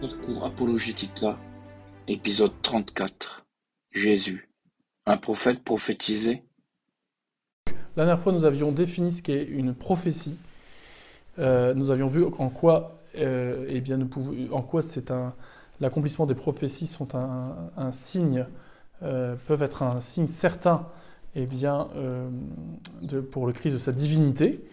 Parcours Apologetica, épisode 34. Jésus, un prophète prophétisé La dernière fois, nous avions défini ce qu'est une prophétie. Euh, nous avions vu en quoi, euh, eh bien, en quoi c'est un, l'accomplissement des prophéties sont un, signe, euh, peuvent être un signe certain, eh bien, pour le Christ de sa divinité,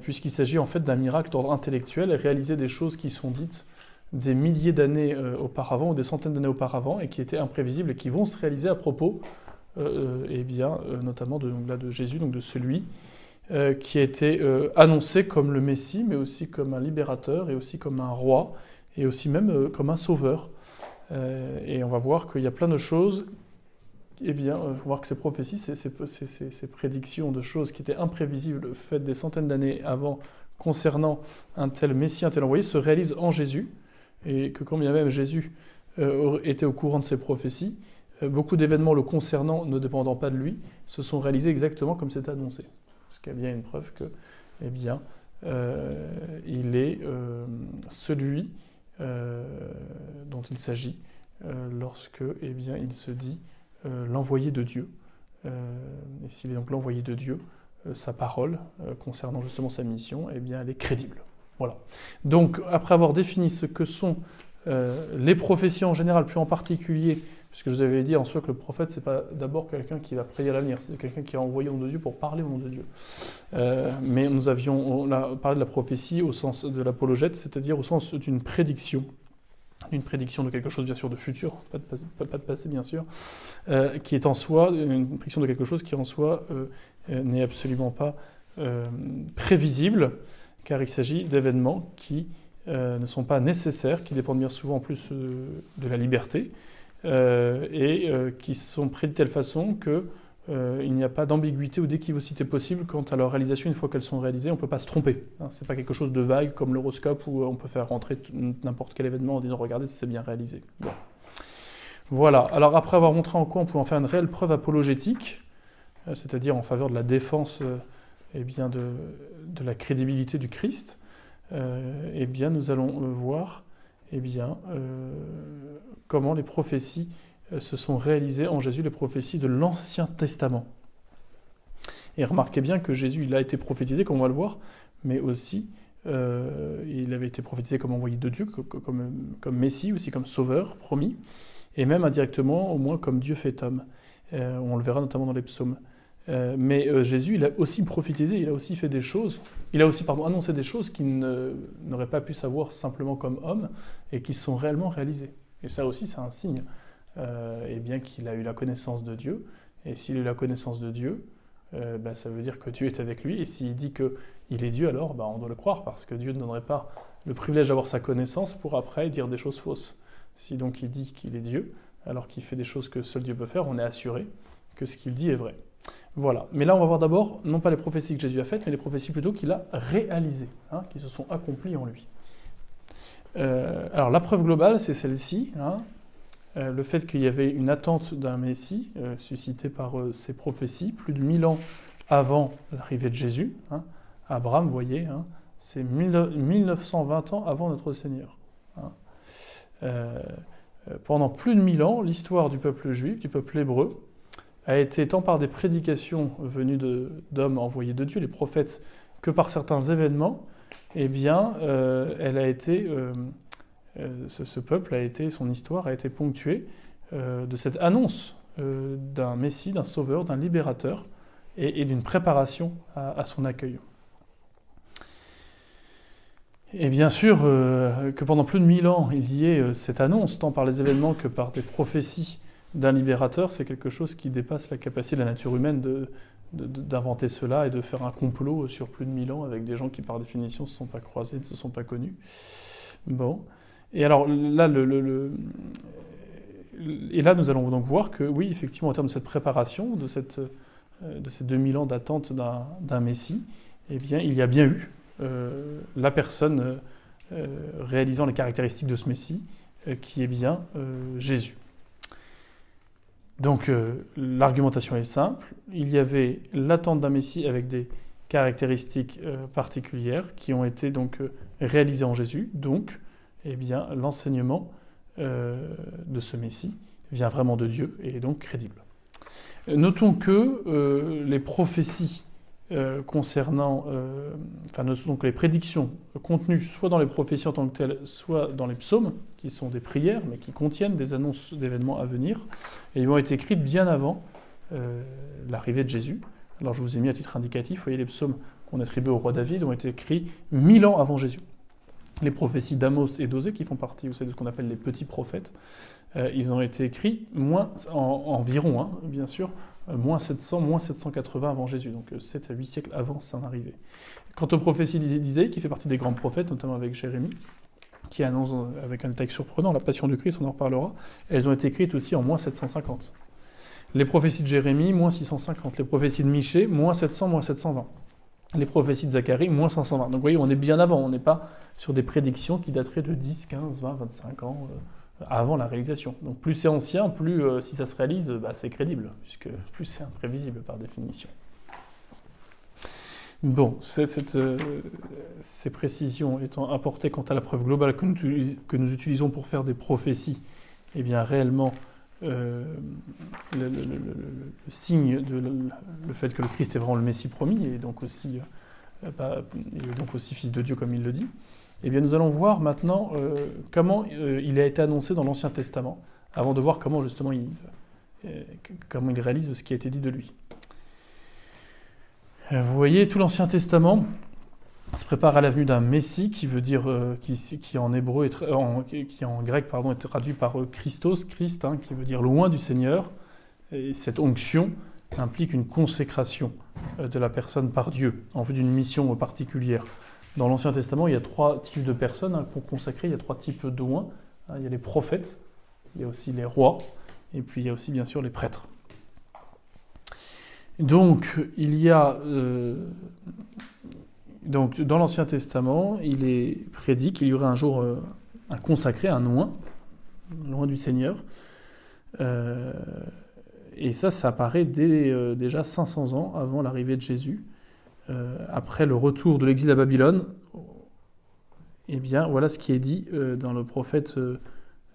puisqu'il s'agit en fait d'un miracle d'ordre intellectuel et réaliser des choses qui sont dites des milliers d'années euh, auparavant ou des centaines d'années auparavant et qui étaient imprévisibles et qui vont se réaliser à propos, euh, eh bien, euh, notamment de, donc de Jésus, donc de celui euh, qui a été euh, annoncé comme le Messie, mais aussi comme un libérateur et aussi comme un roi et aussi même euh, comme un sauveur. Euh, et on va voir qu'il y a plein de choses. Eh bien, euh, on va voir que ces prophéties, ces- ces- ces prédictions de choses qui étaient imprévisibles, faites des centaines d'années avant, concernant un tel Messie, un tel envoyé, se réalisent en Jésus et que quand bien même Jésus euh, était au courant de ces prophéties, euh, beaucoup d'événements le concernant, ne dépendant pas de lui, se sont réalisés exactement comme c'était annoncé. Ce qui est bien une preuve que, eh bien, euh, il est celui dont il s'agit lorsque, eh bien, il se dit l'envoyé de Dieu. Et s'il est donc l'envoyé de Dieu, sa parole concernant justement sa mission, eh bien, elle est crédible. Voilà. Donc, après avoir défini ce que sont euh, les prophéties en général, puis en particulier, puisque je vous avais dit en soi que le prophète, c'est pas d'abord quelqu'un qui va prédire l'avenir, c'est quelqu'un qui est envoyé au nom de Dieu pour parler au nom de Dieu. Euh, mais nous avions on a parlé de la prophétie au sens de l'apologète, c'est-à-dire au sens d'une prédiction, d'une prédiction de quelque chose bien sûr de futur, pas de passé, bien sûr, euh, qui est en soi une prédiction de quelque chose qui en soi n'est absolument pas prévisible, car il s'agit d'événements qui euh, ne sont pas nécessaires, qui dépendent bien souvent en plus euh, de la liberté, euh, et qui sont prédits de telle façon que euh, il n'y a pas d'ambiguïté ou d'équivocité possible quant à leur réalisation. Une fois qu'elles sont réalisées, on ne peut pas se tromper. Hein, c'est pas quelque chose de vague comme l'horoscope où on peut faire rentrer n'importe quel événement en disant regardez si c'est bien réalisé. Voilà. Alors après avoir montré en quoi on pouvait en faire une réelle preuve apologétique, c'est-à-dire en faveur de la défense eh bien de, la crédibilité du Christ, euh, eh bien nous allons euh, voir eh bien, euh, comment les prophéties se sont réalisées en Jésus, les prophéties de l'Ancien Testament. Et remarquez bien que Jésus, il a été prophétisé, comme on va le voir, mais aussi il avait été prophétisé comme envoyé de Dieu, co- co- comme, Messie, aussi comme sauveur promis, et même indirectement, au moins comme Dieu fait homme. On le verra notamment dans les psaumes. Euh, mais euh, Jésus, il a aussi prophétisé, il a aussi fait des choses, il a aussi pardon, annoncé des choses qu'il n'aurait pas pu savoir simplement comme homme et qui sont réellement réalisées. Et ça aussi, c'est un signe, euh, et bien qu'il a eu la connaissance de Dieu. Et s'il a eu la connaissance de Dieu, bah, ça veut dire que Dieu est avec lui. Et s'il dit qu'il est Dieu, alors bah, on doit le croire, parce que Dieu ne donnerait pas le privilège d'avoir sa connaissance pour après dire des choses fausses. Si donc il dit qu'il est Dieu, alors qu'il fait des choses que seul Dieu peut faire, on est assuré que ce qu'il dit est vrai. Voilà. Mais là, on va voir d'abord, non pas les prophéties que Jésus a faites, mais les prophéties plutôt qu'il a réalisées, hein, qui se sont accomplies en lui. Euh, alors, la preuve globale, c'est celle-ci. hein. Euh, le fait qu'il y avait une attente d'un Messie, euh, suscité par ces prophéties, plus de 1000 ans avant l'arrivée de Jésus. hein. Abraham, vous voyez, c'est 1000 1920 ans avant notre Seigneur. pendant plus de 1000 ans, l'histoire du peuple juif, du peuple hébreu, a été tant par des prédications venues d'hommes envoyés de Dieu, les prophètes, que par certains événements, eh bien, euh, elle a été, euh, euh, ce, peuple a été, son histoire a été ponctuée de cette annonce d'un Messie, d'un Sauveur, d'un Libérateur, et, d'une préparation à, son accueil. Et bien sûr que pendant plus de mille ans, il y ait cette annonce, tant par les événements que par des prophéties d'un libérateur, c'est quelque chose qui dépasse la capacité de la nature humaine de- d'inventer cela et de faire un complot sur plus de mille ans avec des gens qui, par définition, ne se sont pas croisés, ne se sont pas connus. Bon. Et alors là, et là, nous allons donc voir que, oui, effectivement, en termes de cette préparation, de, cette, euh, de ces 2000 ans d'attente d'un Messie, eh bien, il y a bien eu euh, la personne euh, réalisant les caractéristiques de ce Messie, qui est bien Jésus. Donc euh, l'argumentation est simple. Il y avait l'attente d'un Messie avec des caractéristiques euh, particulières qui ont été donc euh, réalisées en Jésus. Donc, eh bien, l'enseignement de ce Messie vient vraiment de Dieu et est donc crédible. Notons que les prophéties concernant, enfin, donc les prédictions contenues soit dans les prophéties en tant que telles, soit dans les psaumes, qui sont des prières, mais qui contiennent des annonces d'événements à venir, et ils ont été écrites bien avant l'arrivée de Jésus. Alors je vous ai mis à titre indicatif, vous voyez les psaumes qu'on attribue au roi David ont été écrits mille ans avant Jésus. Les prophéties d'Amos et d'Osée, qui font partie vous savez, de ce qu'on appelle les petits prophètes, euh, ils ont été écrits moins, environ, hein, bien sûr, euh, moins 700, moins 780 avant Jésus, donc 7 euh, à 8 siècles avant son arrivée. Quant aux prophéties d'Isaïe, qui fait partie des grands prophètes, notamment avec Jérémie, qui annonce avec un détail surprenant la passion du Christ, on en reparlera, elles ont été écrites aussi en moins 750. Les prophéties de Jérémie, moins 650. Les prophéties de Michée, moins 700, moins 720. Les prophéties de Zacharie, moins 520. Donc vous voyez, on est bien avant. On n'est pas sur des prédictions qui dateraient de 10, 15, 20, 25 ans euh, avant la réalisation. Donc plus c'est ancien, plus euh, si ça se réalise, bah, c'est crédible, puisque plus c'est imprévisible par définition. Bon, euh, ces précisions étant apportées quant à la preuve globale que nous, utilisons pour faire des prophéties, eh bien réellement, euh, le, signe de le, fait que le Christ est vraiment le Messie promis et donc aussi, euh, donc aussi fils de Dieu comme il le dit, eh bien nous allons voir maintenant euh, comment il a été annoncé dans l'Ancien Testament, avant de voir comment justement il, il réalise ce qui a été dit de lui. Vous voyez, tout l'Ancien Testament, se prépare à l'avenue d'un Messie qui veut dire, euh, qui, en hébreu, est, qui en grec pardon, est traduit par euh, Christos, Christ, hein, qui veut dire loin du Seigneur. Et cette onction implique une consécration euh, de la personne par Dieu en vue d'une mission particulière. Dans l'Ancien Testament, il y a trois types de personnes hein, pour consacrer, il y a trois types d'oins. Hein, il y a les prophètes, il y a aussi les rois, et puis il y a aussi bien sûr les prêtres. Donc il y a donc, dans l'Ancien Testament, il est prédit qu'il y aurait un jour euh, un consacré, un loin, loin du Seigneur. Euh, et ça, ça apparaît dès euh, déjà 500 ans avant l'arrivée de Jésus. Après le retour de l'exil à Babylone, eh bien, voilà ce qui est dit dans le prophète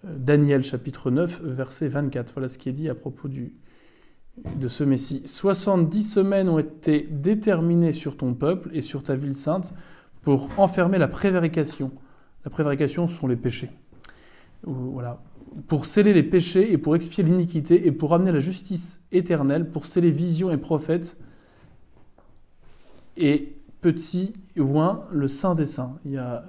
Daniel, chapitre 9, verset 24. Voilà ce qui est dit à propos de ce Messie. 70 semaines ont été déterminées sur ton peuple et sur ta ville sainte pour enfermer la prévarication. La prévarication sont les péchés. Voilà. Pour sceller les péchés et pour expier l'iniquité et pour amener la justice éternelle, pour sceller visions et prophètes et petit oin, le saint des saints. Il y a,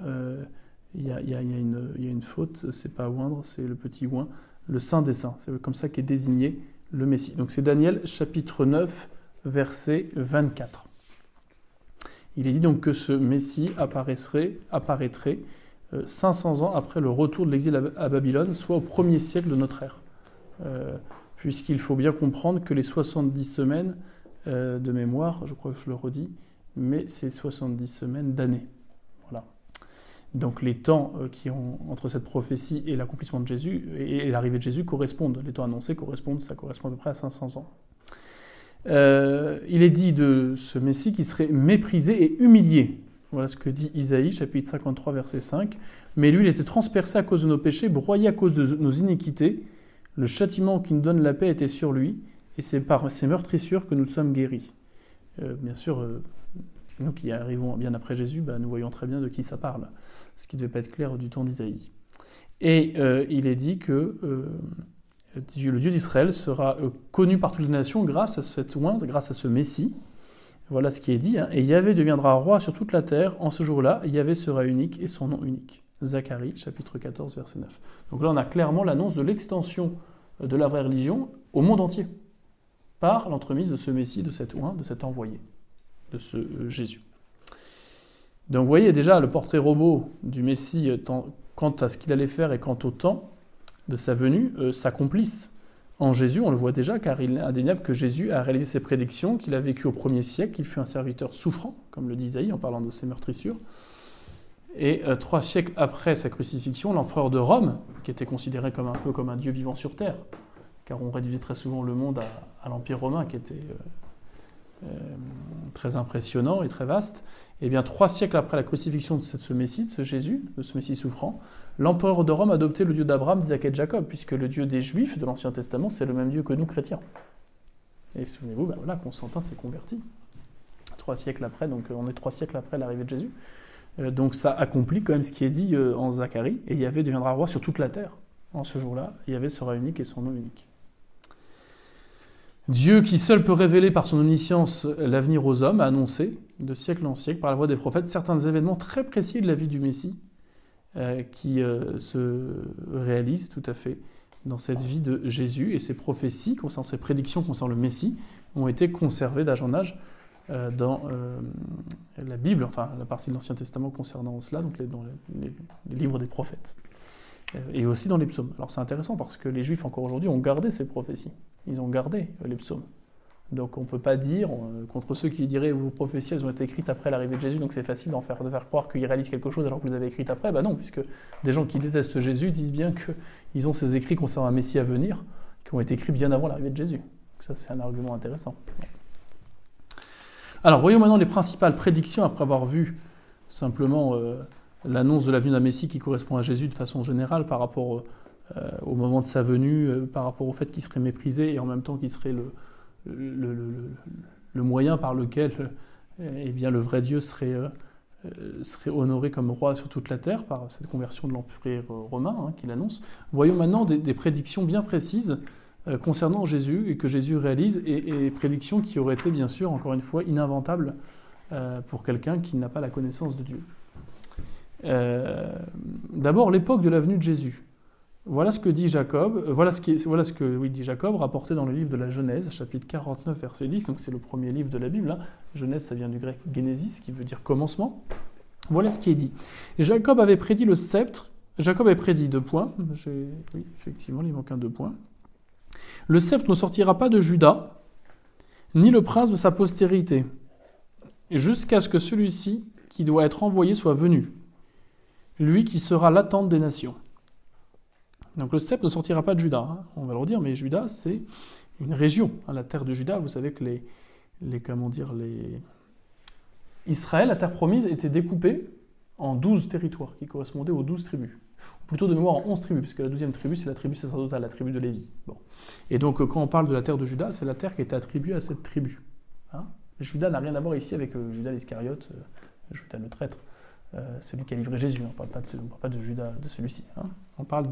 une, faute, c'est pas oindre, c'est le petit oin, le saint des saints. C'est comme ça qu'est désigné le Messie. Donc c'est Daniel chapitre 9, verset 24. Il est dit donc que ce Messie apparaîtrait, apparaîtrait 500 euh, ans après le retour de l'exil à Babylone, soit au premier siècle de notre ère. Euh, puisqu'il faut bien comprendre que les 70 semaines euh, de mémoire, je crois que je le redis, mais c'est 70 semaines d'années. Donc les temps euh, qui ont entre cette prophétie et l'accomplissement de Jésus et l'arrivée de Jésus correspondent. Les temps annoncés correspondent, ça correspond à peu près à 500 ans. Euh, il est dit de ce Messie qui serait méprisé et humilié. Voilà ce que dit Isaïe, chapitre 53, verset 5. Mais lui, il était transpercé à cause de nos péchés, broyé à cause de nos iniquités. Le châtiment qui nous donne la paix était sur lui, et c'est par ses meurtrissures que nous sommes guéris. Euh, bien sûr, nous qui arrivons bien après Jésus, bah, nous voyons très bien de qui ça parle ce qui ne devait pas être clair du temps d'Isaïe. Et euh, il est dit que euh, le Dieu d'Israël sera euh, connu par toutes les nations grâce à cette ointe, grâce à ce Messie. Voilà ce qui est dit. Hein. Et Yahvé deviendra roi sur toute la terre. En ce jour-là, Yahvé sera unique et son nom unique. Zacharie, chapitre 14, verset 9. Donc là, on a clairement l'annonce de l'extension de la vraie religion au monde entier, par l'entremise de ce Messie, de cet oint, de cet envoyé, de ce Jésus. Donc vous voyez déjà le portrait robot du Messie euh, quant à ce qu'il allait faire et quant au temps de sa venue euh, s'accomplissent en Jésus. On le voit déjà car il est indéniable que Jésus a réalisé ses prédictions, qu'il a vécu au premier siècle, qu'il fut un serviteur souffrant, comme le dit Isaïe en parlant de ses meurtrissures. Et euh, trois siècles après sa crucifixion, l'empereur de Rome, qui était considéré comme un peu comme un dieu vivant sur terre, car on réduisait très souvent le monde à, l'Empire romain, qui était très impressionnant et très vaste. Et bien, trois siècles après la crucifixion de ce Messie, de ce Jésus, de ce Messie souffrant, l'empereur de Rome a adopté le Dieu d'Abraham, d'Isaac et de Jacob, puisque le Dieu des Juifs de l'Ancien Testament, c'est le même Dieu que nous, chrétiens. Et souvenez-vous, ben voilà, Constantin s'est converti. Trois siècles après, donc on est trois siècles après l'arrivée de Jésus. Euh, donc ça accomplit quand même ce qui est dit euh, en Zacharie, et Yahvé deviendra roi sur toute la terre. En ce jour-là, Yahvé sera unique et son nom unique. Dieu qui seul peut révéler par son omniscience l'avenir aux hommes a annoncé, de siècle en siècle, par la voix des prophètes, certains événements très précis de la vie du Messie euh, qui se réalisent tout à fait dans cette vie de Jésus. Et ces prophéties, concernant ces prédictions concernant le Messie, ont été conservées d'âge en âge euh, dans euh, la Bible, enfin la partie de l'Ancien Testament concernant cela, donc dans les, livres des prophètes, euh, et aussi dans les psaumes. Alors c'est intéressant parce que les Juifs encore aujourd'hui ont gardé ces prophéties, ils ont gardé les psaumes. Donc on ne peut pas dire, contre ceux qui diraient vos prophéties elles ont été écrites après l'arrivée de Jésus, donc c'est facile d'en faire, de faire croire qu'ils réalisent quelque chose alors que vous avez écrites après. Ben non, puisque des gens qui détestent Jésus disent bien qu'ils ont ces écrits concernant un Messie à venir qui ont été écrits bien avant l'arrivée de Jésus. Donc ça c'est un argument intéressant. Alors, voyons maintenant les principales prédictions après avoir vu simplement euh, l'annonce de la venue d'un Messie qui correspond à Jésus de façon générale par rapport euh, au moment de sa venue, euh, par rapport au fait qu'il serait méprisé et en même temps qu'il serait le, moyen par lequel eh bien, le vrai Dieu serait, honoré comme roi sur toute la terre par cette conversion de l'Empire romain hein, qu'il annonce. Voyons maintenant des prédictions bien précises euh, concernant Jésus et que Jésus réalise, et, prédictions qui auraient été bien sûr, encore une fois, ininventables euh, pour quelqu'un qui n'a pas la connaissance de Dieu. Euh, d'abord, l'époque de la venue de Jésus. Voilà ce que dit Jacob, voilà ce, qui voilà ce que dit Jacob, rapporté dans le livre de la Genèse, chapitre 49, verset 10, donc c'est le premier livre de la Bible. Hein. Genèse, ça vient du grec genesis, qui veut dire commencement. Voilà ce qui est dit. Jacob avait prédit le sceptre, Jacob avait prédit deux points, oui, effectivement, il manque un deux points. Le sceptre ne sortira pas de Judas, ni le prince de sa postérité, jusqu'à ce que celui-ci qui doit être envoyé soit venu, lui qui sera l'attente des nations. Donc le sceptre ne sortira pas de Judas, hein. on va le redire, mais Judas c'est une région, hein, la terre de Judas. Vous savez que les, les comment dire, les Israël, la terre promise, était découpée en douze territoires qui correspondaient aux douze tribus plutôt de mémoire en 11 tribus, puisque la douzième tribu, c'est la tribu sacerdotale, la tribu de Lévi. Bon. Et donc, euh, quand on parle de la terre de Judas, c'est la terre qui est attribuée à cette tribu. Hein Judas n'a rien à voir ici avec euh, Judas l'Iscariote, euh, Judas le traître, celui qui a livré Jésus. On ne parle pas de, Judas, de celui-ci. Hein on parle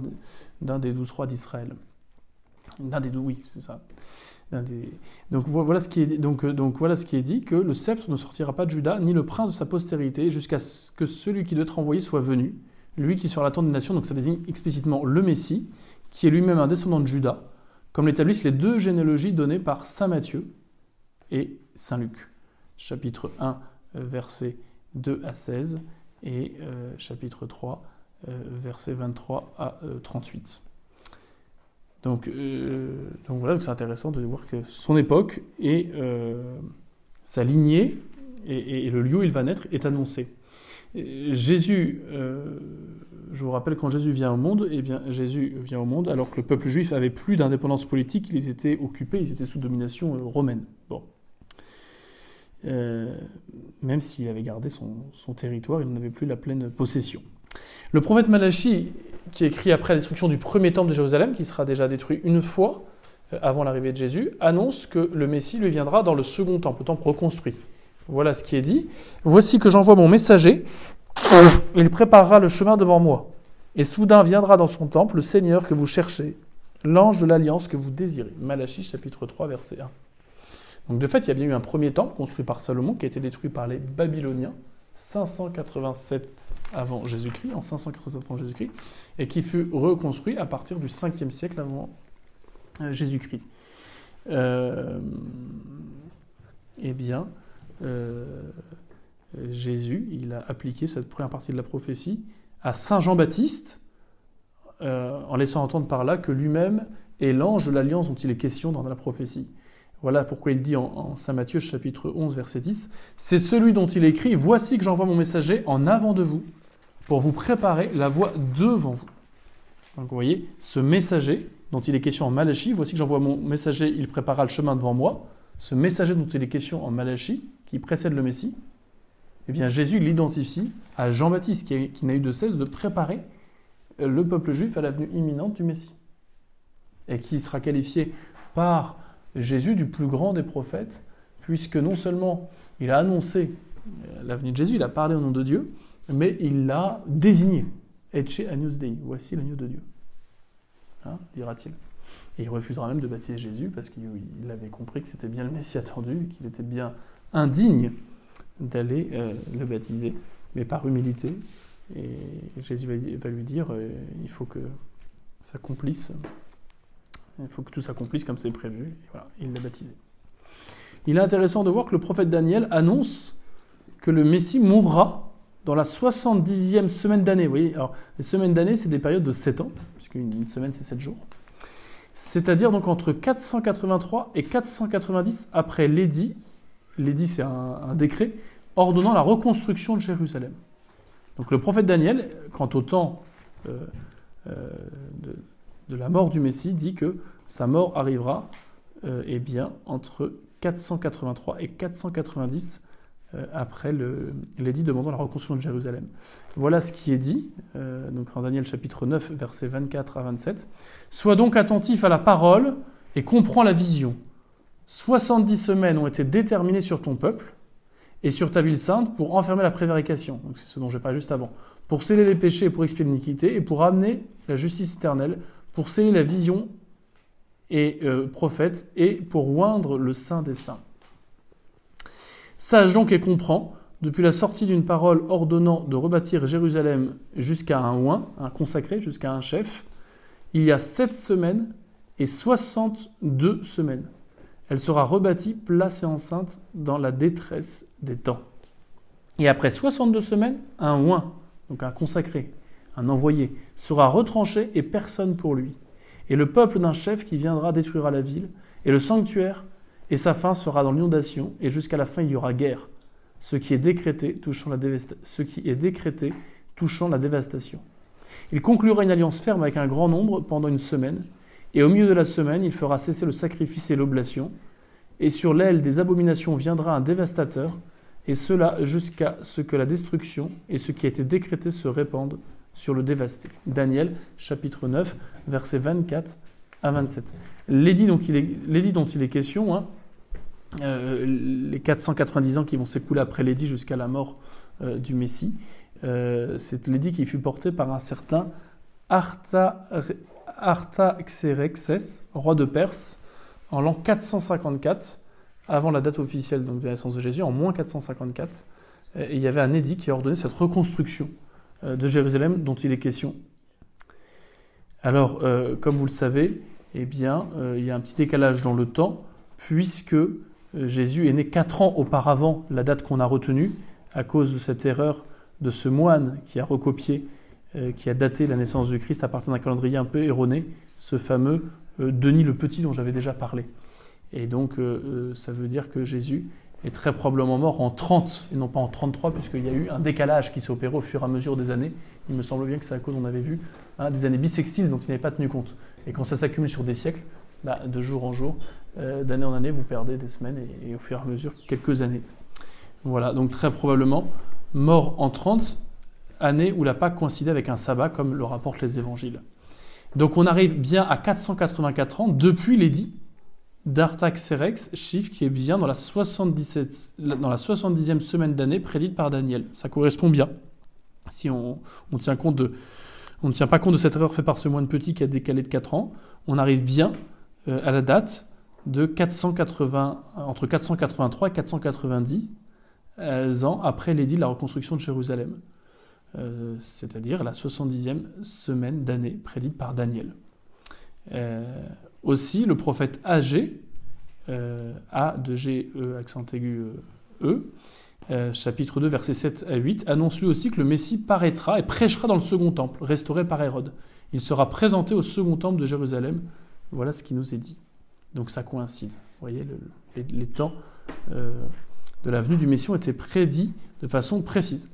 d'un des douze rois d'Israël. D'un des douze, oui, c'est ça. Donc, voilà ce qui est, donc, donc voilà ce qui est dit, que le sceptre ne sortira pas de Judas, ni le prince de sa postérité, jusqu'à ce que celui qui doit être envoyé soit venu lui qui est sur la tente des nations, donc ça désigne explicitement le Messie, qui est lui-même un descendant de Judas, comme l'établissent les deux généalogies données par Saint Matthieu et Saint Luc. Chapitre 1, versets 2 à 16, et euh, chapitre 3, euh, versets 23 à 38. Euh, donc, donc voilà, c'est intéressant de voir que son époque et sa lignée et, le lieu où il va naître est annoncé. Jésus, euh, je vous rappelle, quand Jésus vient au monde, eh bien, Jésus vient au monde alors que le peuple juif avait plus d'indépendance politique, ils étaient occupés, ils étaient sous domination euh, romaine. Bon. Euh, même s'il avait gardé son, territoire, il n'en avait plus la pleine possession. Le prophète Malachi, qui écrit après la destruction du premier temple de Jérusalem, qui sera déjà détruit une fois avant l'arrivée de Jésus, annonce que le Messie lui viendra dans le second temple, le temple reconstruit. Voilà ce qui est dit. Voici que j'envoie mon messager. Il préparera le chemin devant moi. Et soudain viendra dans son temple le Seigneur que vous cherchez, l'ange de l'alliance que vous désirez. Malachie chapitre 3 verset 1. Donc de fait, il y a bien eu un premier temple construit par Salomon qui a été détruit par les Babyloniens 587 avant Jésus-Christ, en 587 avant Jésus-Christ, et qui fut reconstruit à partir du 5e siècle avant euh, Jésus-Christ. Euh, eh bien, euh, Jésus, il a appliqué cette première partie de la prophétie à Saint Jean-Baptiste, en laissant entendre par là que lui-même est l'ange de l'alliance dont il est question dans la prophétie. Voilà pourquoi il dit en, Saint Matthieu chapitre 11 verset 10, C'est celui dont il écrit, Voici que j'envoie mon messager en avant de vous, pour vous préparer la voie devant vous. Donc vous voyez, ce messager dont il est question en Malachie, Voici que j'envoie mon messager, il préparera le chemin devant moi. Ce messager dont il est question en Malachie, qui précède le Messie, eh bien Jésus l'identifie à Jean-Baptiste, qui, qui n'a eu de cesse de préparer le peuple juif à la venue imminente du Messie, et qui sera qualifié par Jésus du plus grand des prophètes, puisque non seulement il a annoncé euh, la venue de Jésus, il a parlé au nom de Dieu, mais il l'a désigné. Ecce Agnus Dei, voici l'agneau de Dieu, hein, dira-t-il. Et il refusera même de baptiser Jésus parce qu'il avait compris que c'était bien le Messie attendu, qu'il était bien indigne d'aller euh, le baptiser, mais par humilité. Et Jésus va, lui dire euh, il faut que s'accomplisse, il faut que tout s'accomplisse comme c'est prévu. Voilà, il l'a baptisé. Il est intéressant de voir que le prophète Daniel annonce que le Messie mourra dans la 70e semaine d'année. Vous voyez, alors les semaines d'année, c'est des périodes de 7 ans, puisqu'une une semaine, c'est 7 jours. C'est-à-dire donc entre 483 et 490 après l'édit, l'édit c'est un, décret, ordonnant la reconstruction de Jérusalem. Donc le prophète Daniel, quant au temps euh, euh, de, la mort du Messie, dit que sa mort arrivera euh, eh entre 483 et 490 euh, après l'édit demandant la reconstruction de Jérusalem. Voilà ce qui est dit, euh, donc en Daniel chapitre 9, versets 24 à 27. Sois donc attentif à la parole et comprends la vision. 70 semaines ont été déterminées sur ton peuple et sur ta ville sainte pour enfermer la prévarication. C'est ce dont j'ai parlé juste avant. Pour sceller les péchés et pour expier l'iniquité et pour amener la justice éternelle, pour sceller la vision et euh, prophète et pour oindre le saint des saints. Sage donc et comprend, depuis la sortie d'une parole ordonnant de rebâtir Jérusalem jusqu'à un oin, un consacré, jusqu'à un chef, il y a sept semaines et soixante-deux semaines. Elle sera rebâtie, placée enceinte dans la détresse des temps. Et après 62 semaines, un oin, donc un consacré, un envoyé, sera retranché et personne pour lui. Et le peuple d'un chef qui viendra détruira la ville, et le sanctuaire et sa fin sera dans l'inondation, et jusqu'à la fin il y aura guerre, ce qui est décrété touchant la, ce qui est décrété touchant la dévastation. Il conclura une alliance ferme avec un grand nombre pendant une semaine, et au milieu de la semaine il fera cesser le sacrifice et l'oblation, et sur l'aile des abominations viendra un dévastateur, et cela jusqu'à ce que la destruction et ce qui a été décrété se répandent sur le dévasté. Daniel chapitre 9, versets 24 à 27. L'édit dont, il est question, hein, euh, les 490 ans qui vont s'écouler après l'édit jusqu'à la mort euh, du Messie. Euh, c'est l'édit qui fut porté par un certain Artaxerxès, roi de Perse, en l'an 454, avant la date officielle de la naissance de Jésus, en moins 454. Et il y avait un édit qui a ordonné cette reconstruction de Jérusalem dont il est question. Alors, comme vous le savez, eh bien, il y a un petit décalage dans le temps, puisque euh, Jésus est né quatre ans auparavant la date qu'on a retenue, à cause de cette erreur de ce moine qui a recopié, euh, qui a daté la naissance du Christ à partir d'un calendrier un peu erroné, ce fameux euh, Denis le Petit dont j'avais déjà parlé. Et donc ça veut dire que Jésus est très probablement mort en 30 et non pas en 33, puisqu'il y a eu un décalage qui s'est opéré au fur et à mesure des années. Il me semble bien que c'est à cause, on avait vu, hein, des années bissextiles dont il n'avait pas tenu compte. Et quand ça s'accumule sur des siècles, bah, de jour en jour, euh, d'année en année, vous perdez des semaines et, au fur et à mesure quelques années. Voilà, donc très probablement mort en 30 années où la Pâque coïncidait avec un sabbat, comme le rapportent les évangiles. Donc on arrive bien à 484 ans depuis l'édit d'Artaxerxes, chiffre qui est bien dans la, 77, dans la 70e semaine d'année prédite par Daniel. Ça correspond bien. Si on ne tient pas compte de cette erreur faite par ce moine petit qui a décalé de 4 ans, on arrive bien euh, à la date de 480, entre 483 et 490 euh, ans après l'édit de la reconstruction de Jérusalem, euh, c'est-à-dire la 70e semaine d'année prédite par Daniel. Euh, aussi, le prophète Agé, A de G, E, accent aigu, E, chapitre 2, versets 7 à 8, annonce lui aussi que le Messie paraîtra et prêchera dans le second temple, restauré par Hérode. Il sera présenté au second temple de Jérusalem. Voilà ce qui nous est dit. Donc ça coïncide. Vous voyez, les, temps euh, de la venue du Messie ont été prédits de façon précise.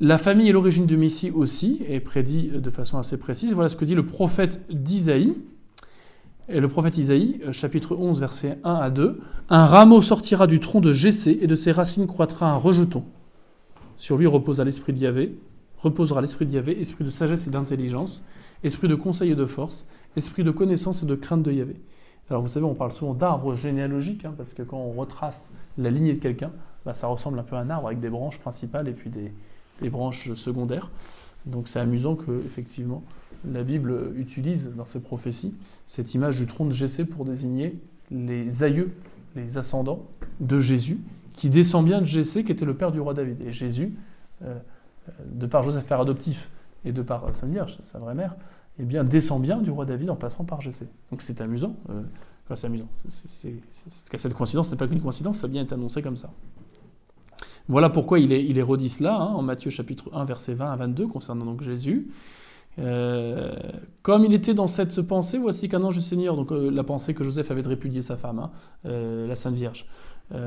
La famille et l'origine du Messie aussi est prédit de façon assez précise. Voilà ce que dit le prophète d'Isaïe. Et le prophète Isaïe, euh, chapitre 11, versets 1 à 2, Un rameau sortira du tronc de Jessé, et de ses racines croîtra un rejeton. Sur lui reposera l'esprit d'Yahvé, reposera l'esprit d'Yahvé, esprit de sagesse et d'intelligence, esprit de conseil et de force, esprit de connaissance et de crainte de Yahvé. Alors vous savez, on parle souvent d'arbre généalogique, hein, parce que quand on retrace la lignée de quelqu'un, bah, ça ressemble un peu à un arbre avec des branches principales et puis des, des branches secondaires. Donc c'est amusant que effectivement la Bible utilise dans ses prophéties cette image du tronc de Jessé pour désigner les aïeux, les ascendants de Jésus, qui descend bien de Jessé, qui était le père du roi David. Et Jésus, euh, de par Joseph père adoptif et de par Sainte Vierge, sa vraie mère, eh bien, descend bien du roi David en passant par Jessé. Donc c'est amusant. Euh, c'est amusant. cette coïncidence n'est pas qu'une coïncidence, ça a bien été annoncé comme ça. Voilà pourquoi il est, il est redit cela hein, en Matthieu chapitre 1, verset 20 à 22, concernant donc Jésus. Euh, comme il était dans cette pensée, voici qu'un ange du Seigneur, donc euh, la pensée que Joseph avait de répudier sa femme, hein, euh, la Sainte Vierge,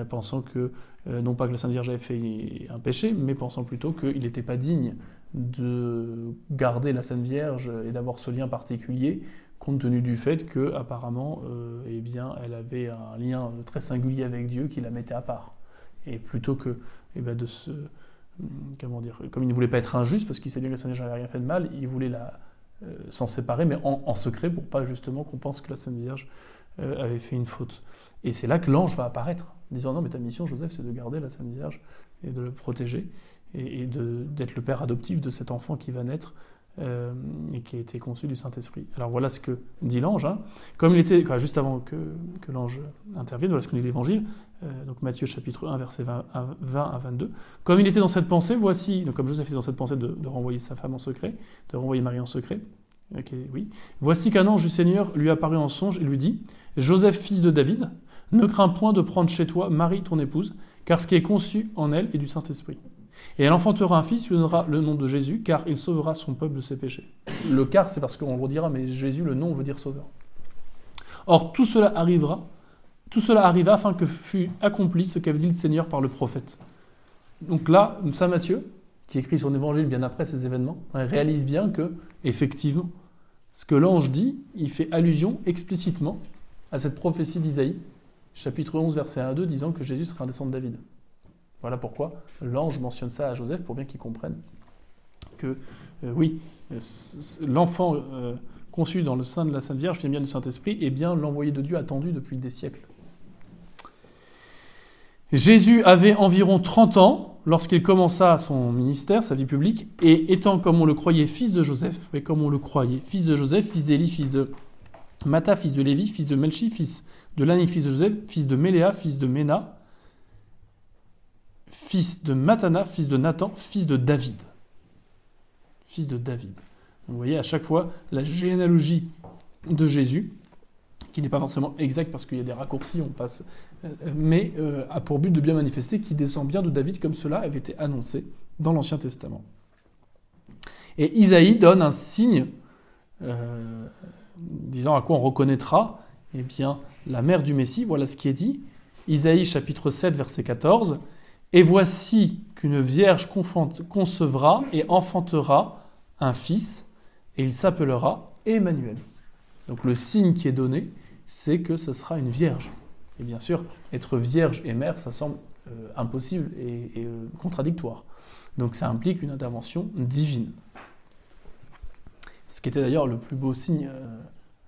pensant que, non pas que la Sainte Vierge avait fait un péché, mais pensant plutôt qu'il n'était pas digne de garder la Sainte Vierge et d'avoir ce lien particulier, compte tenu du fait que apparemment, eh bien, elle avait un lien très singulier avec Dieu qui la mettait à part. Et plutôt que eh bien, de se comment dire, comme il ne voulait pas être injuste, parce qu'il savait que la Sainte Vierge n'avait rien fait de mal, il voulait euh, s'en séparer, mais en, secret, pour pas justement qu'on pense que la Sainte Vierge euh, avait fait une faute. Et c'est là que l'ange va apparaître, disant non, mais ta mission, Joseph, c'est de garder la Sainte Vierge et de le protéger, et, d'être le père adoptif de cet enfant qui va naître euh, et qui a été conçu du Saint-Esprit. Alors voilà ce que dit l'ange. Hein. Comme il était, juste avant que, l'ange intervienne, voilà ce que dit l'Évangile, euh, donc Matthieu chapitre 1, verset 20 à, 22. Comme il était dans cette pensée, voici, donc comme Joseph était dans cette pensée de, renvoyer sa femme en secret, de renvoyer Marie en secret, oui. Voici qu'un ange du Seigneur lui apparut en songe et lui dit Joseph, fils de David, ne crains point de prendre chez toi Marie, ton épouse, car ce qui est conçu en elle est du Saint-Esprit. Et elle enfantera un fils, lui donnera le nom de Jésus, car il sauvera son peuple de ses péchés. Le car, c'est parce qu'on le redira, mais Jésus, le nom veut dire sauveur. Or, tout cela arrivera, tout cela arriva afin que fût accompli ce qu'avait dit le Seigneur par le prophète. Donc là, Saint Matthieu, qui écrit son évangile bien après ces événements, réalise bien que, effectivement, ce que l'ange dit, il fait allusion explicitement à cette prophétie d'Isaïe, chapitre 11, verset 1 à 2, disant que Jésus sera un descendant de David. Voilà pourquoi l'ange mentionne ça à Joseph pour bien qu'il comprenne que euh, oui, l'enfant euh, conçu dans le sein de la Sainte Vierge, vient bien du Saint-Esprit, est bien l'envoyé de Dieu attendu depuis des siècles. Jésus avait environ 30 ans lorsqu'il commença son ministère, sa vie publique, et étant comme on le croyait fils de Joseph, comme on le croyait, fils de Joseph, fils d'Élie, fils de Mata, fils de Lévi, fils de Melchi, fils de Lani, fils de Joseph, fils de Méléa, fils de Ména, fils de Matana, fils de Nathan, fils de David. Fils de David. vous voyez à chaque fois la généalogie de Jésus, qui n'est pas forcément exacte parce qu'il y a des raccourcis, on passe, euh, mais euh, a pour but de bien manifester qu'il descend bien de David comme cela avait été annoncé dans l'Ancien Testament. Et Isaïe donne un signe euh, disant à quoi on reconnaîtra eh bien, la mère du Messie. Voilà ce qui est dit. Isaïe chapitre 7 verset 14. Et voici qu'une vierge concevra et enfantera un fils, et il s'appellera Emmanuel. Donc le signe qui est donné, c'est que ce sera une vierge. Et bien sûr, être vierge et mère, ça semble euh, impossible et, euh, contradictoire. Donc ça implique une intervention divine. Ce qui était d'ailleurs le plus beau signe,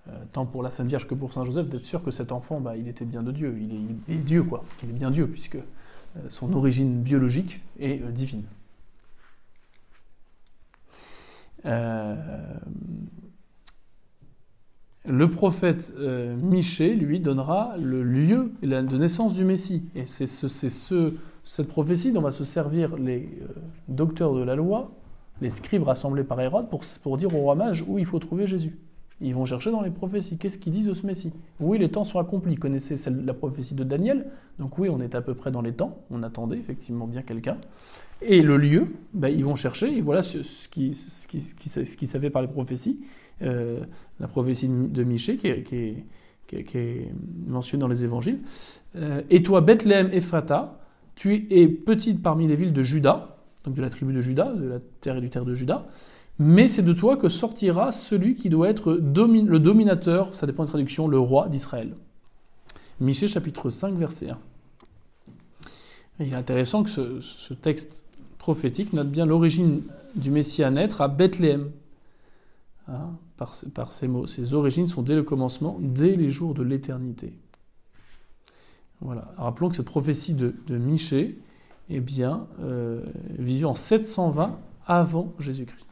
euh, tant pour la Sainte Vierge que pour Saint Joseph, d'être sûr que cet enfant, bah, il était bien de Dieu. Il est, Dieu, quoi. Il est bien Dieu, puisque son origine biologique est divine. Euh, le prophète Michée, lui, donnera le lieu de naissance du Messie. Et c'est ce, cette prophétie dont va se servir les docteurs de la loi, les scribes rassemblés par Hérode, pour, dire au roi mage où il faut trouver Jésus. Ils vont chercher dans les prophéties. Qu'est-ce qu'ils disent de ce Messie? Oui, les temps sont accomplis. Connaissez la prophétie de Daniel? Donc oui, on est à peu près dans les temps. On attendait effectivement bien quelqu'un. Et le lieu, ben, ils vont chercher. Et voilà ce, ce, qui, ce, qui, par les prophéties. Euh, la prophétie de Michée qui est, mentionnée dans les évangiles. Euh, et toi, Bethléem Ephrata, tu es petite parmi les villes de Juda, donc de la tribu de Juda, de la terre et du terre de Juda mais c'est de toi que sortira celui qui doit être le dominateur, ça dépend de la traduction, le roi d'Israël. Michée chapitre 5 verset 1. il est intéressant que ce, texte prophétique note bien l'origine du Messie à naître à Bethléem. Hein, par, ces mots. Ses origines sont dès le commencement, dès les jours de l'éternité. Voilà. Rappelons que cette prophétie de, Michée, eh bien, euh, vivait en 720 avant Jésus-Christ.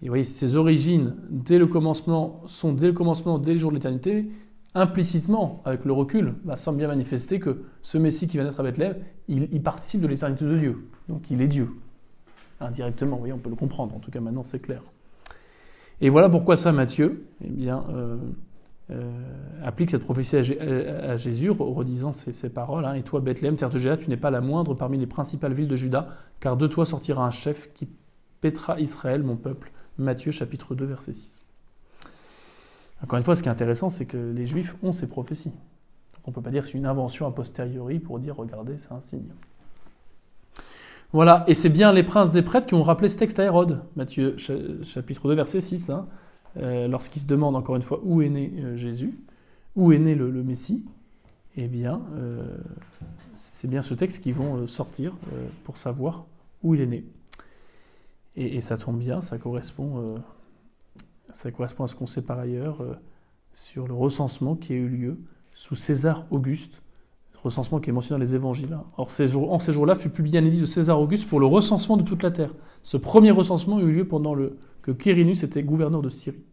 Et vous voyez, ses origines dès le commencement sont dès le commencement, dès les jours de l'éternité, implicitement, avec le recul, bah, semble bien manifester que ce Messie qui va naître à Bethléem, il, participe de l'éternité de Dieu. Donc il est Dieu. Indirectement, vous voyez, on peut le comprendre. En tout cas, maintenant, c'est clair. Et voilà pourquoi ça, Matthieu, eh bien, euh, euh, applique cette prophétie à, Jésus, redisant ces, paroles. Hein. et toi, Bethléem, terre de Juda, tu n'es pas la moindre parmi les principales villes de Juda, car de toi sortira un chef qui pètera Israël, mon peuple. Matthieu chapitre 2, verset 6. Encore une fois, ce qui est intéressant, c'est que les Juifs ont ces prophéties. On ne peut pas dire que c'est une invention a posteriori pour dire, regardez, c'est un signe. Voilà, et c'est bien les princes des prêtres qui ont rappelé ce texte à Hérode, Matthieu chapitre 2, verset 6, hein, euh, lorsqu'il se demande encore une fois où est né euh, Jésus, où est né le, Messie, eh bien, euh, c'est bien ce texte qui vont sortir pour savoir où il est né. Et, ça tombe bien, ça correspond à ce qu'on sait par ailleurs sur le recensement qui a eu lieu sous César Auguste recensement qui est mentionné dans les évangiles. Or, ces jours, en ces jours-là fut publié un édit de César Auguste pour le recensement de toute la terre. Ce premier recensement eut lieu pendant le, que Quirinus était gouverneur de Syrie.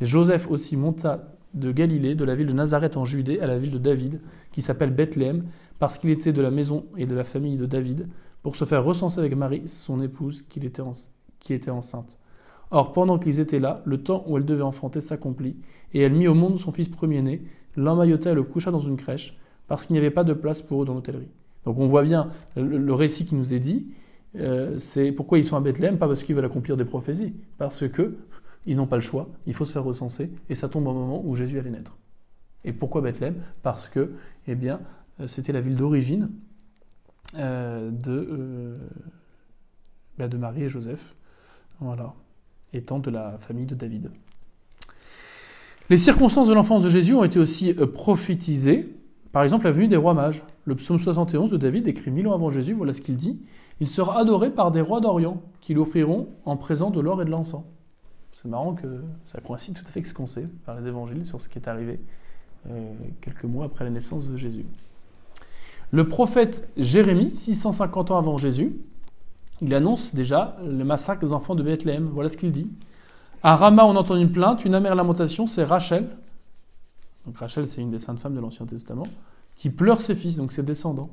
Joseph aussi monta de Galilée, de la ville de Nazareth en Judée, à la ville de David, qui s'appelle Bethléem, parce qu'il était de la maison et de la famille de David, pour se faire recenser avec Marie, son épouse, qui était, qui était enceinte. Or, pendant qu'ils étaient là, le temps où elle devait enfanter s'accomplit, et elle mit au monde son fils premier-né, l'emmaillota et le coucha dans une crèche, parce qu'il n'y avait pas de place pour eux dans l'hôtellerie. Donc on voit bien le, récit qui nous est dit, euh, c'est pourquoi ils sont à Bethléem, pas parce qu'ils veulent accomplir des prophéties, parce que ils n'ont pas le choix, il faut se faire recenser, et ça tombe au moment où Jésus allait naître. Et pourquoi Bethléem? Parce que, eh bien, euh, c'était la ville d'origine euh, de, bah, de Marie et Joseph, voilà, étant de la famille de David. Les circonstances de l'enfance de Jésus ont été aussi prophétisées par exemple, la venue des rois mages. Le psaume 71 de David, écrit mille ans avant Jésus, voilà ce qu'il dit. Il sera adoré par des rois d'Orient, qui l'offriront en présent de l'or et de l'encens. C'est marrant que ça coïncide tout à fait avec ce qu'on sait par les évangiles sur ce qui est arrivé euh, quelques mois après la naissance de Jésus. Le prophète Jérémie, 650 ans avant Jésus, il annonce déjà le massacre des enfants de Bethléem. Voilà ce qu'il dit. À Rama, on entend une plainte, une amère lamentation, c'est Rachel, donc Rachel, c'est une des saintes femmes de l'Ancien Testament, qui pleure ses fils, donc ses descendants.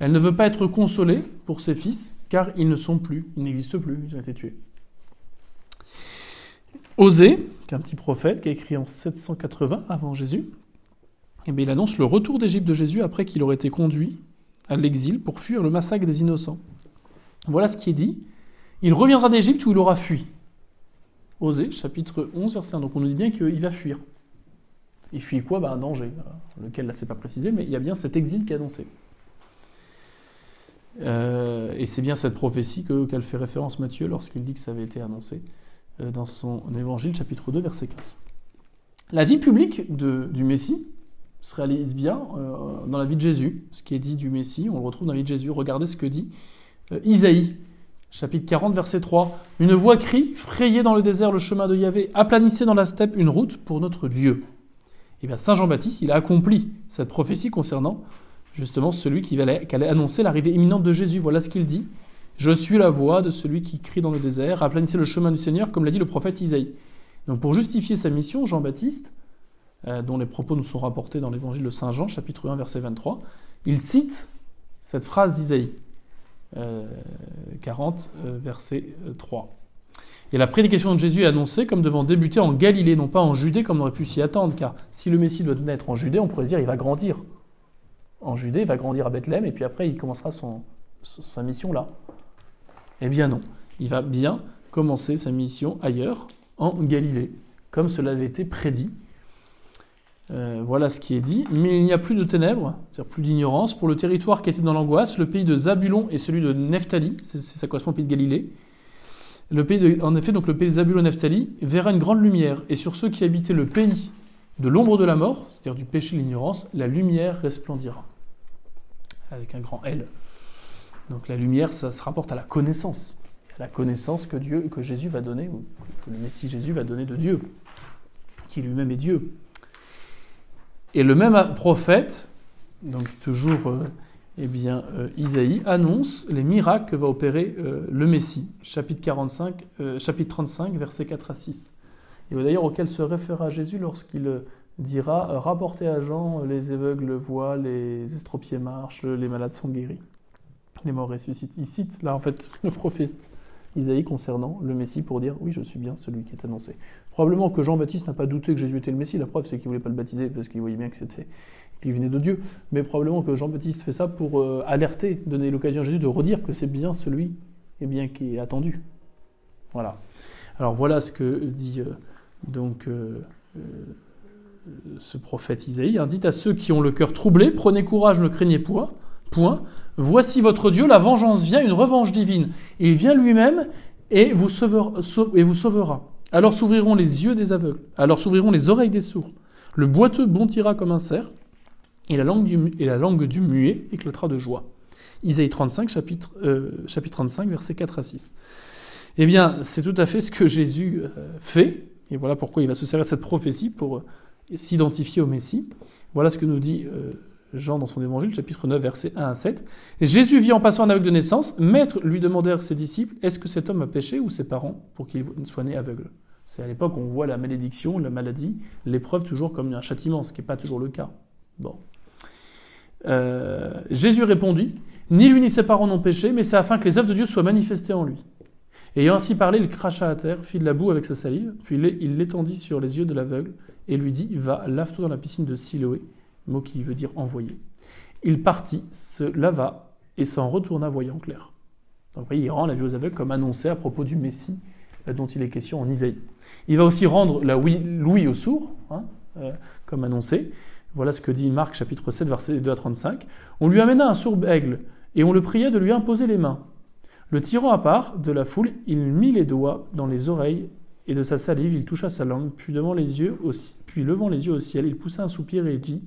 Elle ne veut pas être consolée pour ses fils, car ils ne sont plus, ils n'existent plus, ils ont été tués. Osée, qui est un petit prophète, qui a écrit en 780 avant Jésus, eh il annonce le retour d'Égypte de Jésus après qu'il aurait été conduit à l'exil pour fuir le massacre des innocents. Voilà ce qui est dit. Il reviendra d'Égypte où il aura fui. Osée, chapitre 11, verset 1. Donc on nous dit bien qu'il va fuir. Il fuit quoi bah, Un danger, lequel là c'est pas précisé, mais il y a bien cet exil qui est annoncé. Euh, et c'est bien cette prophétie qu'elle fait référence Matthieu lorsqu'il dit que ça avait été annoncé euh, dans son évangile chapitre 2 verset 15. La vie publique du Messie se réalise bien euh, dans la vie de Jésus. Ce qui est dit du Messie, on le retrouve dans la vie de Jésus. Regardez ce que dit Isaïe, chapitre 40 verset 3. Une voix crie, frayez dans le désert le chemin de Yahvé, aplanissez dans la steppe une route pour notre Dieu. Eh Saint Jean-Baptiste, il a accompli cette prophétie concernant justement celui qui allait, annoncer l'arrivée imminente de Jésus. Voilà ce qu'il dit. Je suis la voix de celui qui crie dans le désert, aplanissez le chemin du Seigneur, comme l'a dit le prophète Isaïe. Donc pour justifier sa mission, Jean-Baptiste, euh, dont les propos nous sont rapportés dans l'évangile de Saint Jean, chapitre 1, verset 23, il cite cette phrase d'Isaïe, 40, euh, euh, verset 3. Et la prédication de Jésus est annoncée comme devant débuter en Galilée, non pas en Judée comme on aurait pu s'y attendre, car si le Messie doit naître en Judée, on pourrait dire il va grandir. En Judée, il va grandir à Bethléem, et puis après il commencera son, sa mission là. Eh bien non, il va bien commencer sa mission ailleurs, en Galilée, comme cela avait été prédit. Euh, voilà ce qui est dit. Mais il n'y a plus de ténèbres, c'est-à-dire plus d'ignorance, pour le territoire qui était dans l'angoisse, le pays de Zabulon et celui de Nephtali, ça correspond au pays de Galilée, Le pays en effet, donc le pays de Zabulon Naphtali verra une grande lumière, et sur ceux qui habitaient le pays de l'ombre de la mort, c'est-à-dire du péché et de l'ignorance, la lumière resplendira. Avec un grand L. Donc la lumière, ça se rapporte à la connaissance. À la connaissance que Dieu, que Jésus va donner, ou que le Messie Jésus va donner de Dieu, qui lui-même est Dieu. Et le même prophète, donc toujours euh, eh bien, euh, Isaïe, annonce les miracles que va opérer euh, le Messie, chapitre, 45, euh, 35, versets 4 à 6. Et d'ailleurs auquel se référera Jésus lorsqu'il dira Rapportez à Jean, les aveugles voient, les estropiés marchent, les malades sont guéris, les morts ressuscitent. Il cite là en fait le prophète Isaïe concernant le Messie pour dire Oui, je suis bien celui qui est annoncé. Probablement que Jean-Baptiste n'a pas douté que Jésus était le Messie, la preuve c'est qu'il ne voulait pas le baptiser parce qu'il voyait bien que c'était qu'il venait de Dieu. Mais probablement que Jean-Baptiste fait ça pour euh, alerter, donner l'occasion à Jésus de redire que c'est bien celui eh bien, qui est attendu. Voilà. Alors voilà ce que dit euh, donc euh, ce prophète Isaïe. hein. Dites à ceux qui ont le cœur troublé, prenez courage, ne craignez point. Point. Voici votre Dieu, la vengeance vient, une revanche divine. Il vient lui-même et et vous sauvera. Alors s'ouvriront les yeux des aveugles, alors s'ouvriront les oreilles des sourds. Le boiteux bontira comme un cerf, et la langue du, et la langue du muet éclatera de joie. Isaïe 35, chapitre, euh, chapitre 35, versets 4 à 6. Eh bien, c'est tout à fait ce que Jésus euh, fait, et voilà pourquoi il va se servir de cette prophétie pour euh, s'identifier au Messie. Voilà ce que nous dit euh, Jean dans son évangile, chapitre 9, versets 1 à 7. Jésus vit en passant en aveugle de naissance. Maître lui demandèrent ses disciples Est-ce que cet homme a péché ou ses parents pour qu'il soit né aveugle? C'est à l'époque où on voit la malédiction, la maladie, l'épreuve toujours comme un châtiment, ce qui n'est pas toujours le cas. Bon. Euh, Jésus répondit Ni lui ni ses parents n'ont péché, mais c'est afin que les œuvres de Dieu soient manifestées en lui. Ayant ainsi parlé, il cracha à terre, fit de la boue avec sa salive, puis il l'étendit sur les yeux de l'aveugle et lui dit Va, lave-toi dans la piscine de Siloé, mot qui veut dire envoyé. Il partit, se lava et s'en retourna voyant clair. Donc, vous voyez, il rend la vue aux aveugles comme annoncé à propos du Messie euh, dont il est question en Isaïe. Il va aussi rendre la l'ouïe aux sourds, hein, euh, comme annoncé. Voilà ce que dit Marc chapitre 7, versets 2 à 35. On lui amena un sourd aigle, et on le pria de lui imposer les mains. Le tirant à part de la foule, il mit les doigts dans les oreilles, et de sa salive, il toucha sa langue, puis, levant les yeux au ciel, il poussa un soupir et dit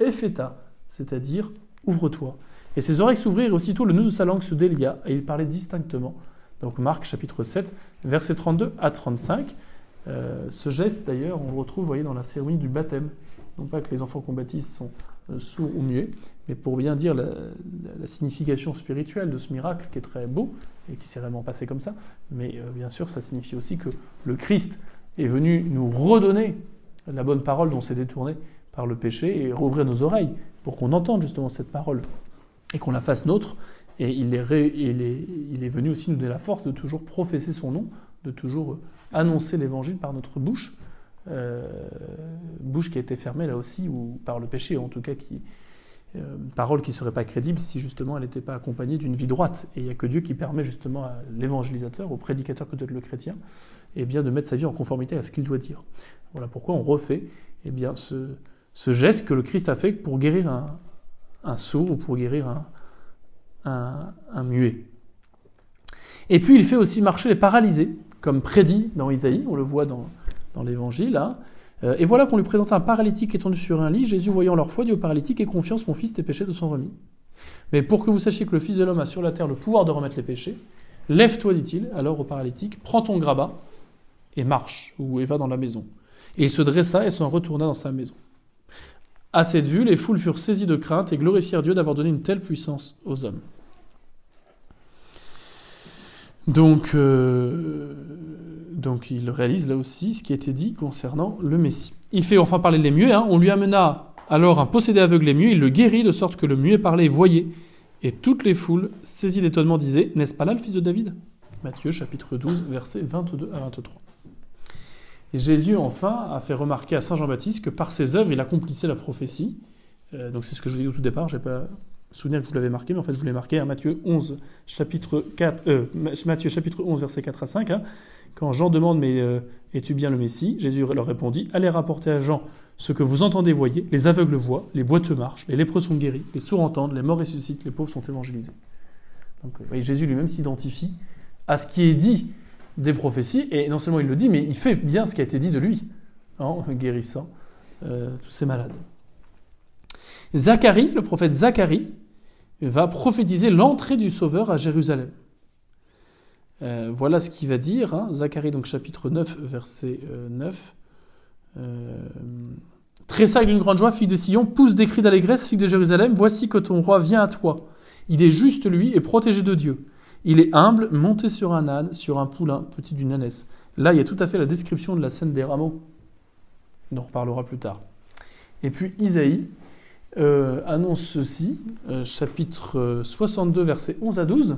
Epheta, c'est-à-dire ouvre-toi. Et ses oreilles s'ouvrirent, aussitôt le nœud de sa langue se délia, et il parlait distinctement. Donc Marc chapitre 7, versets 32 à 35. Euh, ce geste, d'ailleurs, on le retrouve voyez, dans la cérémonie du baptême. Non pas que les enfants qu'on baptise sont euh, sourds ou muets, mais pour bien dire la, signification spirituelle de ce miracle qui est très beau et qui s'est réellement passé comme ça. Mais euh, bien sûr, ça signifie aussi que le Christ est venu nous redonner la bonne parole dont s'est détourné par le péché et rouvrir nos oreilles pour qu'on entende justement cette parole et qu'on la fasse nôtre. Et il est, il est- il est venu aussi nous donner la force de toujours professer son nom, de toujours euh, annoncer l'évangile par notre bouche, euh, bouche qui a été fermée là aussi, ou par le péché en tout cas, qui, euh, parole qui ne serait pas crédible si justement elle n'était pas accompagnée d'une vie droite. Et il n'y a que Dieu qui permet justement à l'évangélisateur, au prédicateur que doit être le chrétien, eh bien, de mettre sa vie en conformité à ce qu'il doit dire. Voilà pourquoi on refait eh bien, ce, ce geste que le Christ a fait pour guérir un, sourd ou pour guérir un, un muet. Et puis il fait aussi marcher les paralysés, comme prédit dans Isaïe, on le voit dans, dans l'évangile. hein. Euh, et voilà qu'on lui présenta un paralytique étendu sur un lit. Jésus, voyant leur foi, dit au paralytique Aie confiance, mon fils, tes péchés te sont remis. Mais pour que vous sachiez que le Fils de l'homme a sur la terre le pouvoir de remettre les péchés, lève-toi, dit-il, alors au paralytique, prends ton grabat et marche, ou et va dans la maison. Et il se dressa et s'en retourna dans sa maison. À cette vue, les foules furent saisies de crainte et glorifièrent Dieu d'avoir donné une telle puissance aux hommes. Donc, euh, donc il réalise là aussi ce qui a été dit concernant le Messie. Il fait enfin parler les muets. hein. On lui amena alors un possédé aveugle et muet. Il le guérit de sorte que le muet parlait et voyait. Et toutes les foules, saisies d'étonnement, disaient N'est-ce pas là le fils de David? Matthieu chapitre 12, versets 22 à 23. Et Jésus, enfin, a fait remarquer à Saint Jean-Baptiste que par ses œuvres, il accomplissait la prophétie. Euh, donc c'est ce que je vous ai dit au tout départ, je n'ai pas souvenir que vous l'avais marqué, mais en fait je vous l'ai marqué à Matthieu 11, chapitre 4, euh, Matthieu chapitre 11, versets 4 à 5. hein. Quand Jean demande Mais euh, es-tu bien le Messie? Jésus leur répondit Allez rapporter à Jean ce que vous entendez, voyez, les aveugles voient, les boiteux marchent, les lépreux sont guéris, les sourds entendent, les morts ressuscitent, les pauvres sont évangélisés. Donc euh, Jésus lui-même s'identifie à ce qui est dit des prophéties, et non seulement il le dit, mais il fait bien ce qui a été dit de lui, en guérissant euh, tous ces malades. Zacharie, le prophète Zacharie, va prophétiser l'entrée du Sauveur à Jérusalem. Euh, voilà ce qu'il va dire, hein. Zacharie, donc chapitre 9, verset 9. Euh, Tressaille d'une grande joie, fille de Sion, pousse des cris d'allégresse, fille de Jérusalem, voici que ton roi vient à toi. Il est juste, lui, et protégé de Dieu. Il est humble, monté sur un âne, sur un poulain, petit d'une ânesse. Là, il y a tout à fait la description de la scène des rameaux. On en reparlera plus tard. Et puis Isaïe euh, annonce ceci, euh, chapitre 62, versets 11 à 12.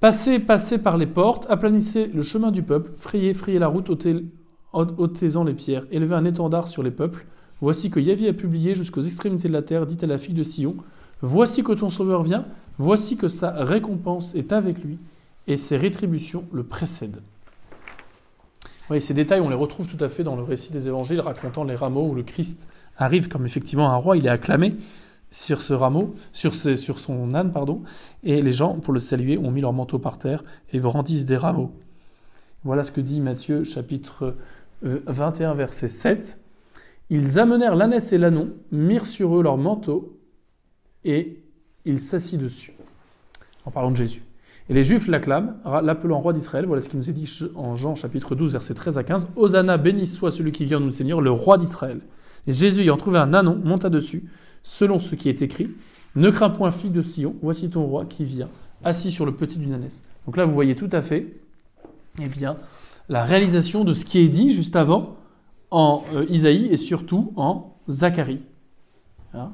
Passez, passez par les portes, aplanissez le chemin du peuple, frayez, frayez la route, ôtez-en les pierres, élevez un étendard sur les peuples. Voici que Yavi a publié jusqu'aux extrémités de la terre, dit à la fille de Sion, Voici que ton sauveur vient, voici que sa récompense est avec lui, et ses rétributions le précèdent. Oui, ces détails, on les retrouve tout à fait dans le récit des évangiles racontant les rameaux où le Christ arrive comme effectivement un roi, il est acclamé sur ce rameau, sur, sur son âne, pardon, et les gens, pour le saluer, ont mis leur manteau par terre et brandissent des rameaux. Voilà ce que dit Matthieu chapitre 21 verset 7. Ils amenèrent l'ânesse et l'ânon, mirent sur eux leur manteau et ils s'assit dessus. En parlant de Jésus. Et les Juifs l'acclament, l'appelant roi d'Israël. Voilà ce qui nous est dit en Jean chapitre 12, versets 13 à 15. Hosanna, béni soit celui qui vient, nous Seigneur, le roi d'Israël. Et Jésus, ayant trouvé un anon, monta dessus, selon ce qui est écrit. Ne crains point, fille de Sion, voici ton roi qui vient, assis sur le petit d'une ânesse. Donc là, vous voyez tout à fait, eh bien, la réalisation de ce qui est dit juste avant en euh, Isaïe et surtout en Zacharie. Hein?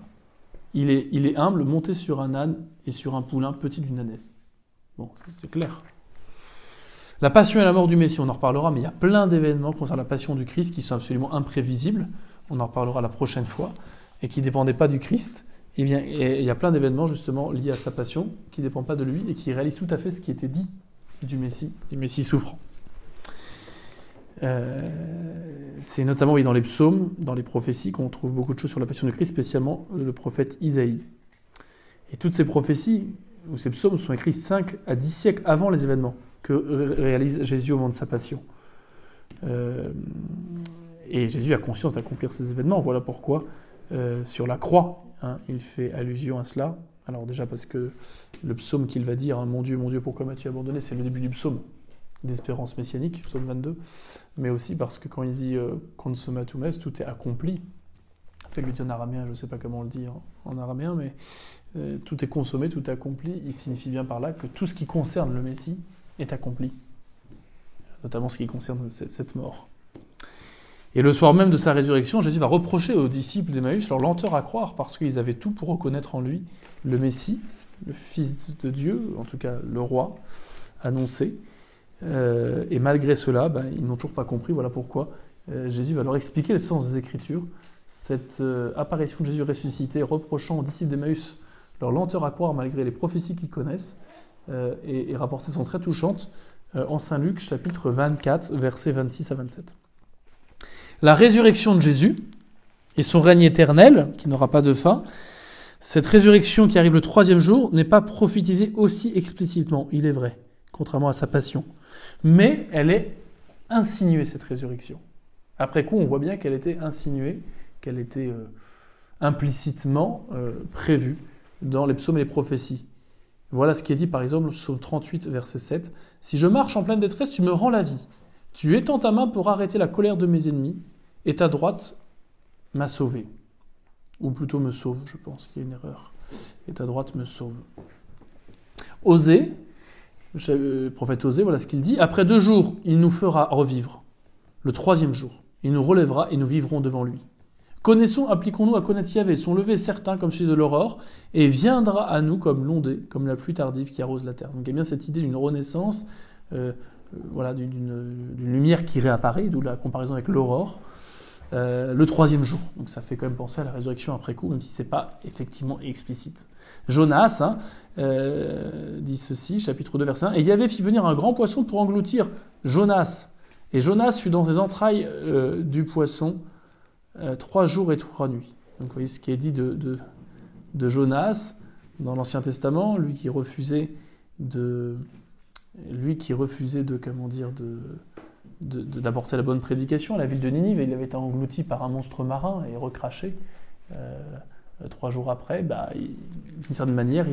Il, est, humble, monté sur un âne et sur un poulain petit d'une ânesse. Bon, c'est clair. La passion et la mort du Messie, on en reparlera, mais il y a plein d'événements concernant la passion du Christ qui sont absolument imprévisibles. On en reparlera la prochaine fois et qui ne dépendaient pas du Christ. Eh bien, il y a plein d'événements justement liés à sa passion qui ne dépendent pas de lui et qui réalisent tout à fait ce qui était dit du Messie, du Messie souffrant. Euh, c'est notamment oui, dans les psaumes, dans les prophéties, qu'on trouve beaucoup de choses sur la passion de Christ, spécialement le prophète Isaïe. Et toutes ces prophéties, ou ces psaumes, sont écrits 5 à 10 siècles avant les événements que réalise Jésus au moment de sa passion. Euh, et Jésus a conscience d'accomplir ces événements. Voilà pourquoi, euh, sur la croix, hein, il fait allusion à cela. Alors déjà parce que le psaume qu'il va dire, hein, Mon Dieu, mon Dieu, pourquoi m'as-tu abandonné? C'est le début du psaume d'espérance messianique, psaume 22. Mais aussi parce que quand il dit euh, est, tout est accompli. Fait, lui dit en araméen, je ne sais pas comment on le dit en, araméen, mais euh, tout est consommé, tout est accompli. Il signifie bien par là que tout ce qui concerne le Messie est accompli. Notamment ce qui concerne cette mort. Et le soir même de sa résurrection, Jésus va reprocher aux disciples d'Emmaüs leur lenteur à croire parce qu'ils avaient tout pour reconnaître en lui le Messie, le Fils de Dieu, en tout cas le roi annoncé. Euh, et malgré cela, ben, ils n'ont toujours pas compris. Voilà pourquoi euh, Jésus va leur expliquer le sens des Écritures. Cette euh, apparition de Jésus ressuscité reprochant aux disciples d'Emmaüs leur lenteur à croire malgré les prophéties qu'ils connaissent et, et rapportées sont très touchantes en Saint Luc chapitre 24 versets 26 à 27 la résurrection de Jésus et son règne éternel, qui n'aura pas de fin, cette résurrection qui arrive le troisième jour n'est pas prophétisée aussi explicitement, il est vrai, contrairement à sa passion. Mais elle est insinuée, cette résurrection. Après coup, on voit bien qu'elle était insinuée, qu'elle était euh, implicitement euh, prévue dans les psaumes et les prophéties. Voilà ce qui est dit par exemple psaume 38, verset 7. Si je marche en pleine détresse, tu me rends la vie. Tu étends ta main pour arrêter la colère de mes ennemis et ta droite m'a sauvé. Ou plutôt me sauve, je pense, il y a une erreur. Et ta droite me sauve. Osée, le prophète Osée, voilà ce qu'il dit. Après deux jours, il nous fera revivre. Le troisième jour, il nous relèvera et nous vivrons devant lui. Connaissons, appliquons-nous à connaître Yahvé, son lever certain comme celui de l'aurore, et viendra à nous comme l'ondée, comme la pluie tardive qui arrose la terre. Donc il y a bien cette idée d'une renaissance, euh, euh, voilà, d'une lumière qui réapparaît, d'où la comparaison avec l'aurore. Euh, le troisième jour. Donc ça fait quand même penser à la résurrection après coup, même si ce n'est pas effectivement explicite. Jonas hein, euh, dit ceci, chapitre 2, verset 1, Et Yahvé fit venir un grand poisson pour engloutir Jonas. Et Jonas fut dans les entrailles euh, du poisson trois jours et trois nuits. Donc vous voyez ce qui est dit de, de, Jonas dans l'Ancien Testament, lui qui refusait de, lui qui refusait de, comment dire, de, d'apporter la bonne prédication à la ville de Ninive, il avait été englouti par un monstre marin et recraché. Euh, trois jours après, bah, d'une certaine manière,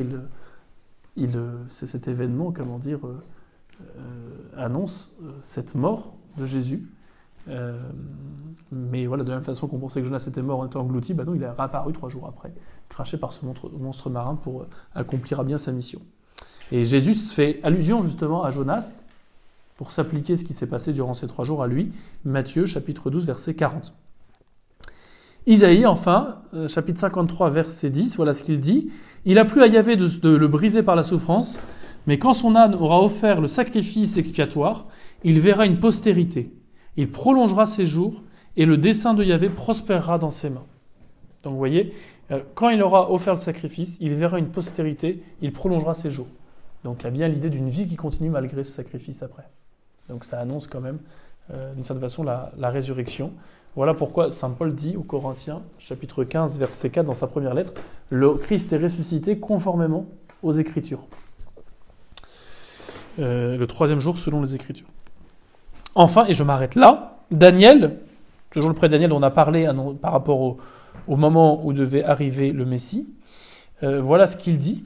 il, c'est cet événement, comment dire, annonce cette mort de Jésus. mais voilà, de la même façon qu'on pensait que Jonas était mort en étant englouti, bah non, il est réapparu trois jours après, craché par ce monstre marin pour accomplir à bien sa mission. Et Jésus fait allusion justement à Jonas pour s'appliquer ce qui s'est passé durant ces trois jours à lui. Matthieu chapitre 12 verset 40. Isaïe enfin, euh, chapitre 53 verset 10, voilà ce qu'il dit. Il a plu à Yahvé de, le briser par la souffrance, mais quand son âne aura offert le sacrifice expiatoire, il verra une postérité. Il prolongera ses jours et le dessein de Yahvé prospérera dans ses mains. Donc vous voyez, euh, quand il aura offert le sacrifice, il verra une postérité, il prolongera ses jours. Donc il y a bien l'idée d'une vie qui continue malgré ce sacrifice après. Donc ça annonce quand même, euh, d'une certaine façon, la, résurrection. Voilà pourquoi Saint Paul dit aux Corinthiens, chapitre 15, verset 4, dans sa première lettre, le Christ est ressuscité conformément aux Écritures. Euh, le troisième jour selon les Écritures. Enfin, et je m'arrête là, Daniel, toujours le prêtre Daniel dont on a parlé par rapport au, moment où devait arriver le Messie, euh, voilà ce qu'il dit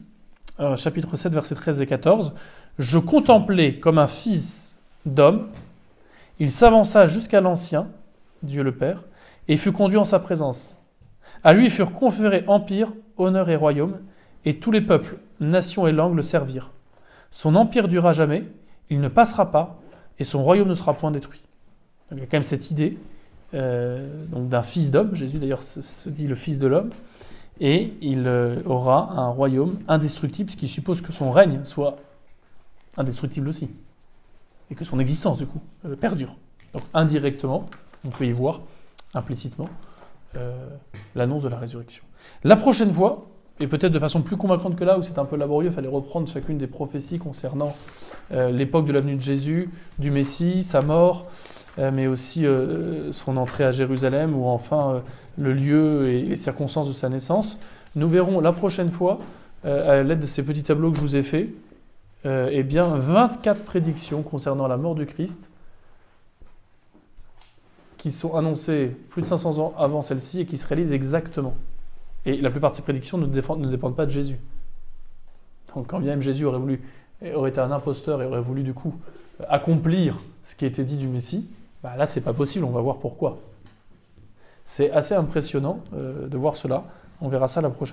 chapitre 7, versets 13 et 14, Je contemplais comme un fils d'homme, il s'avança jusqu'à l'Ancien, Dieu le Père, et fut conduit en sa présence. À lui furent conférés empire, honneur et royaume, et tous les peuples, nations et langues le servirent. Son empire dura jamais, il ne passera pas, et son royaume ne sera point détruit. il y a quand même cette idée euh, d'un fils d'homme, Jésus d'ailleurs se dit le fils de l'homme, et il euh, aura un royaume indestructible, ce qui suppose que son règne soit indestructible aussi, et que son existence, du coup, euh, perdure. Donc indirectement, on peut y voir implicitement euh, l'annonce de la résurrection. La prochaine fois, et peut-être de façon plus convaincante que là, où c'est un peu laborieux, il fallait reprendre chacune des prophéties concernant l'époque de la venue de Jésus, du Messie, sa mort, mais aussi son entrée à Jérusalem, ou enfin le lieu et les circonstances de sa naissance. Nous verrons la prochaine fois, euh, à l'aide de ces petits tableaux que je vous ai faits, euh, eh bien 24 prédictions concernant la mort du Christ qui sont annoncées plus de 500 ans avant celle-ci et qui se réalisent exactement. Et la plupart de ces prédictions ne, dépendent pas de Jésus. Donc quand bien même Jésus aurait voulu aurait été un imposteur et aurait voulu du coup accomplir ce qui était dit du Messie, bah là c'est pas possible, on va voir pourquoi. C'est assez impressionnant euh, de voir cela. On verra ça la prochaine